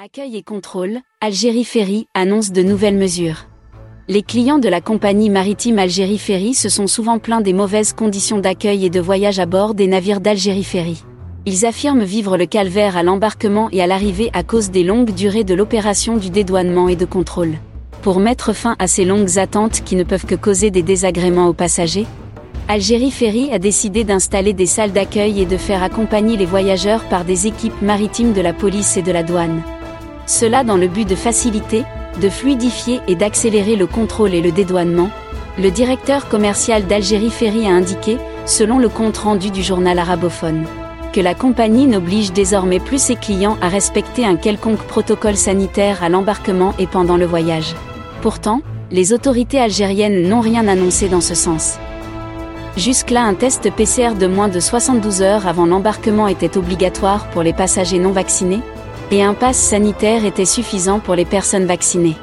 Accueil et contrôle, Algérie Ferry annonce de nouvelles mesures. Les clients de la compagnie maritime Algérie Ferry se sont souvent plaints des mauvaises conditions d'accueil et de voyage à bord des navires d'Algérie Ferry. Ils affirment vivre le calvaire à l'embarquement et à l'arrivée à cause des longues durées de l'opération du dédouanement et de contrôle. Pour mettre fin à ces longues attentes qui ne peuvent que causer des désagréments aux passagers, Algérie Ferry a décidé d'installer des salles d'accueil et de faire accompagner les voyageurs par des équipes maritimes de la police et de la douane. Cela dans le but de faciliter, de fluidifier et d'accélérer le contrôle et le dédouanement, le directeur commercial d'Algérie Ferry a indiqué, selon le compte rendu du journal arabophone, que la compagnie n'oblige désormais plus ses clients à respecter un quelconque protocole sanitaire à l'embarquement et pendant le voyage. Pourtant, les autorités algériennes n'ont rien annoncé dans ce sens. Jusque-là, un test PCR de moins de 72 heures avant l'embarquement était obligatoire pour les passagers non vaccinés, et un pass sanitaire était suffisant pour les personnes vaccinées.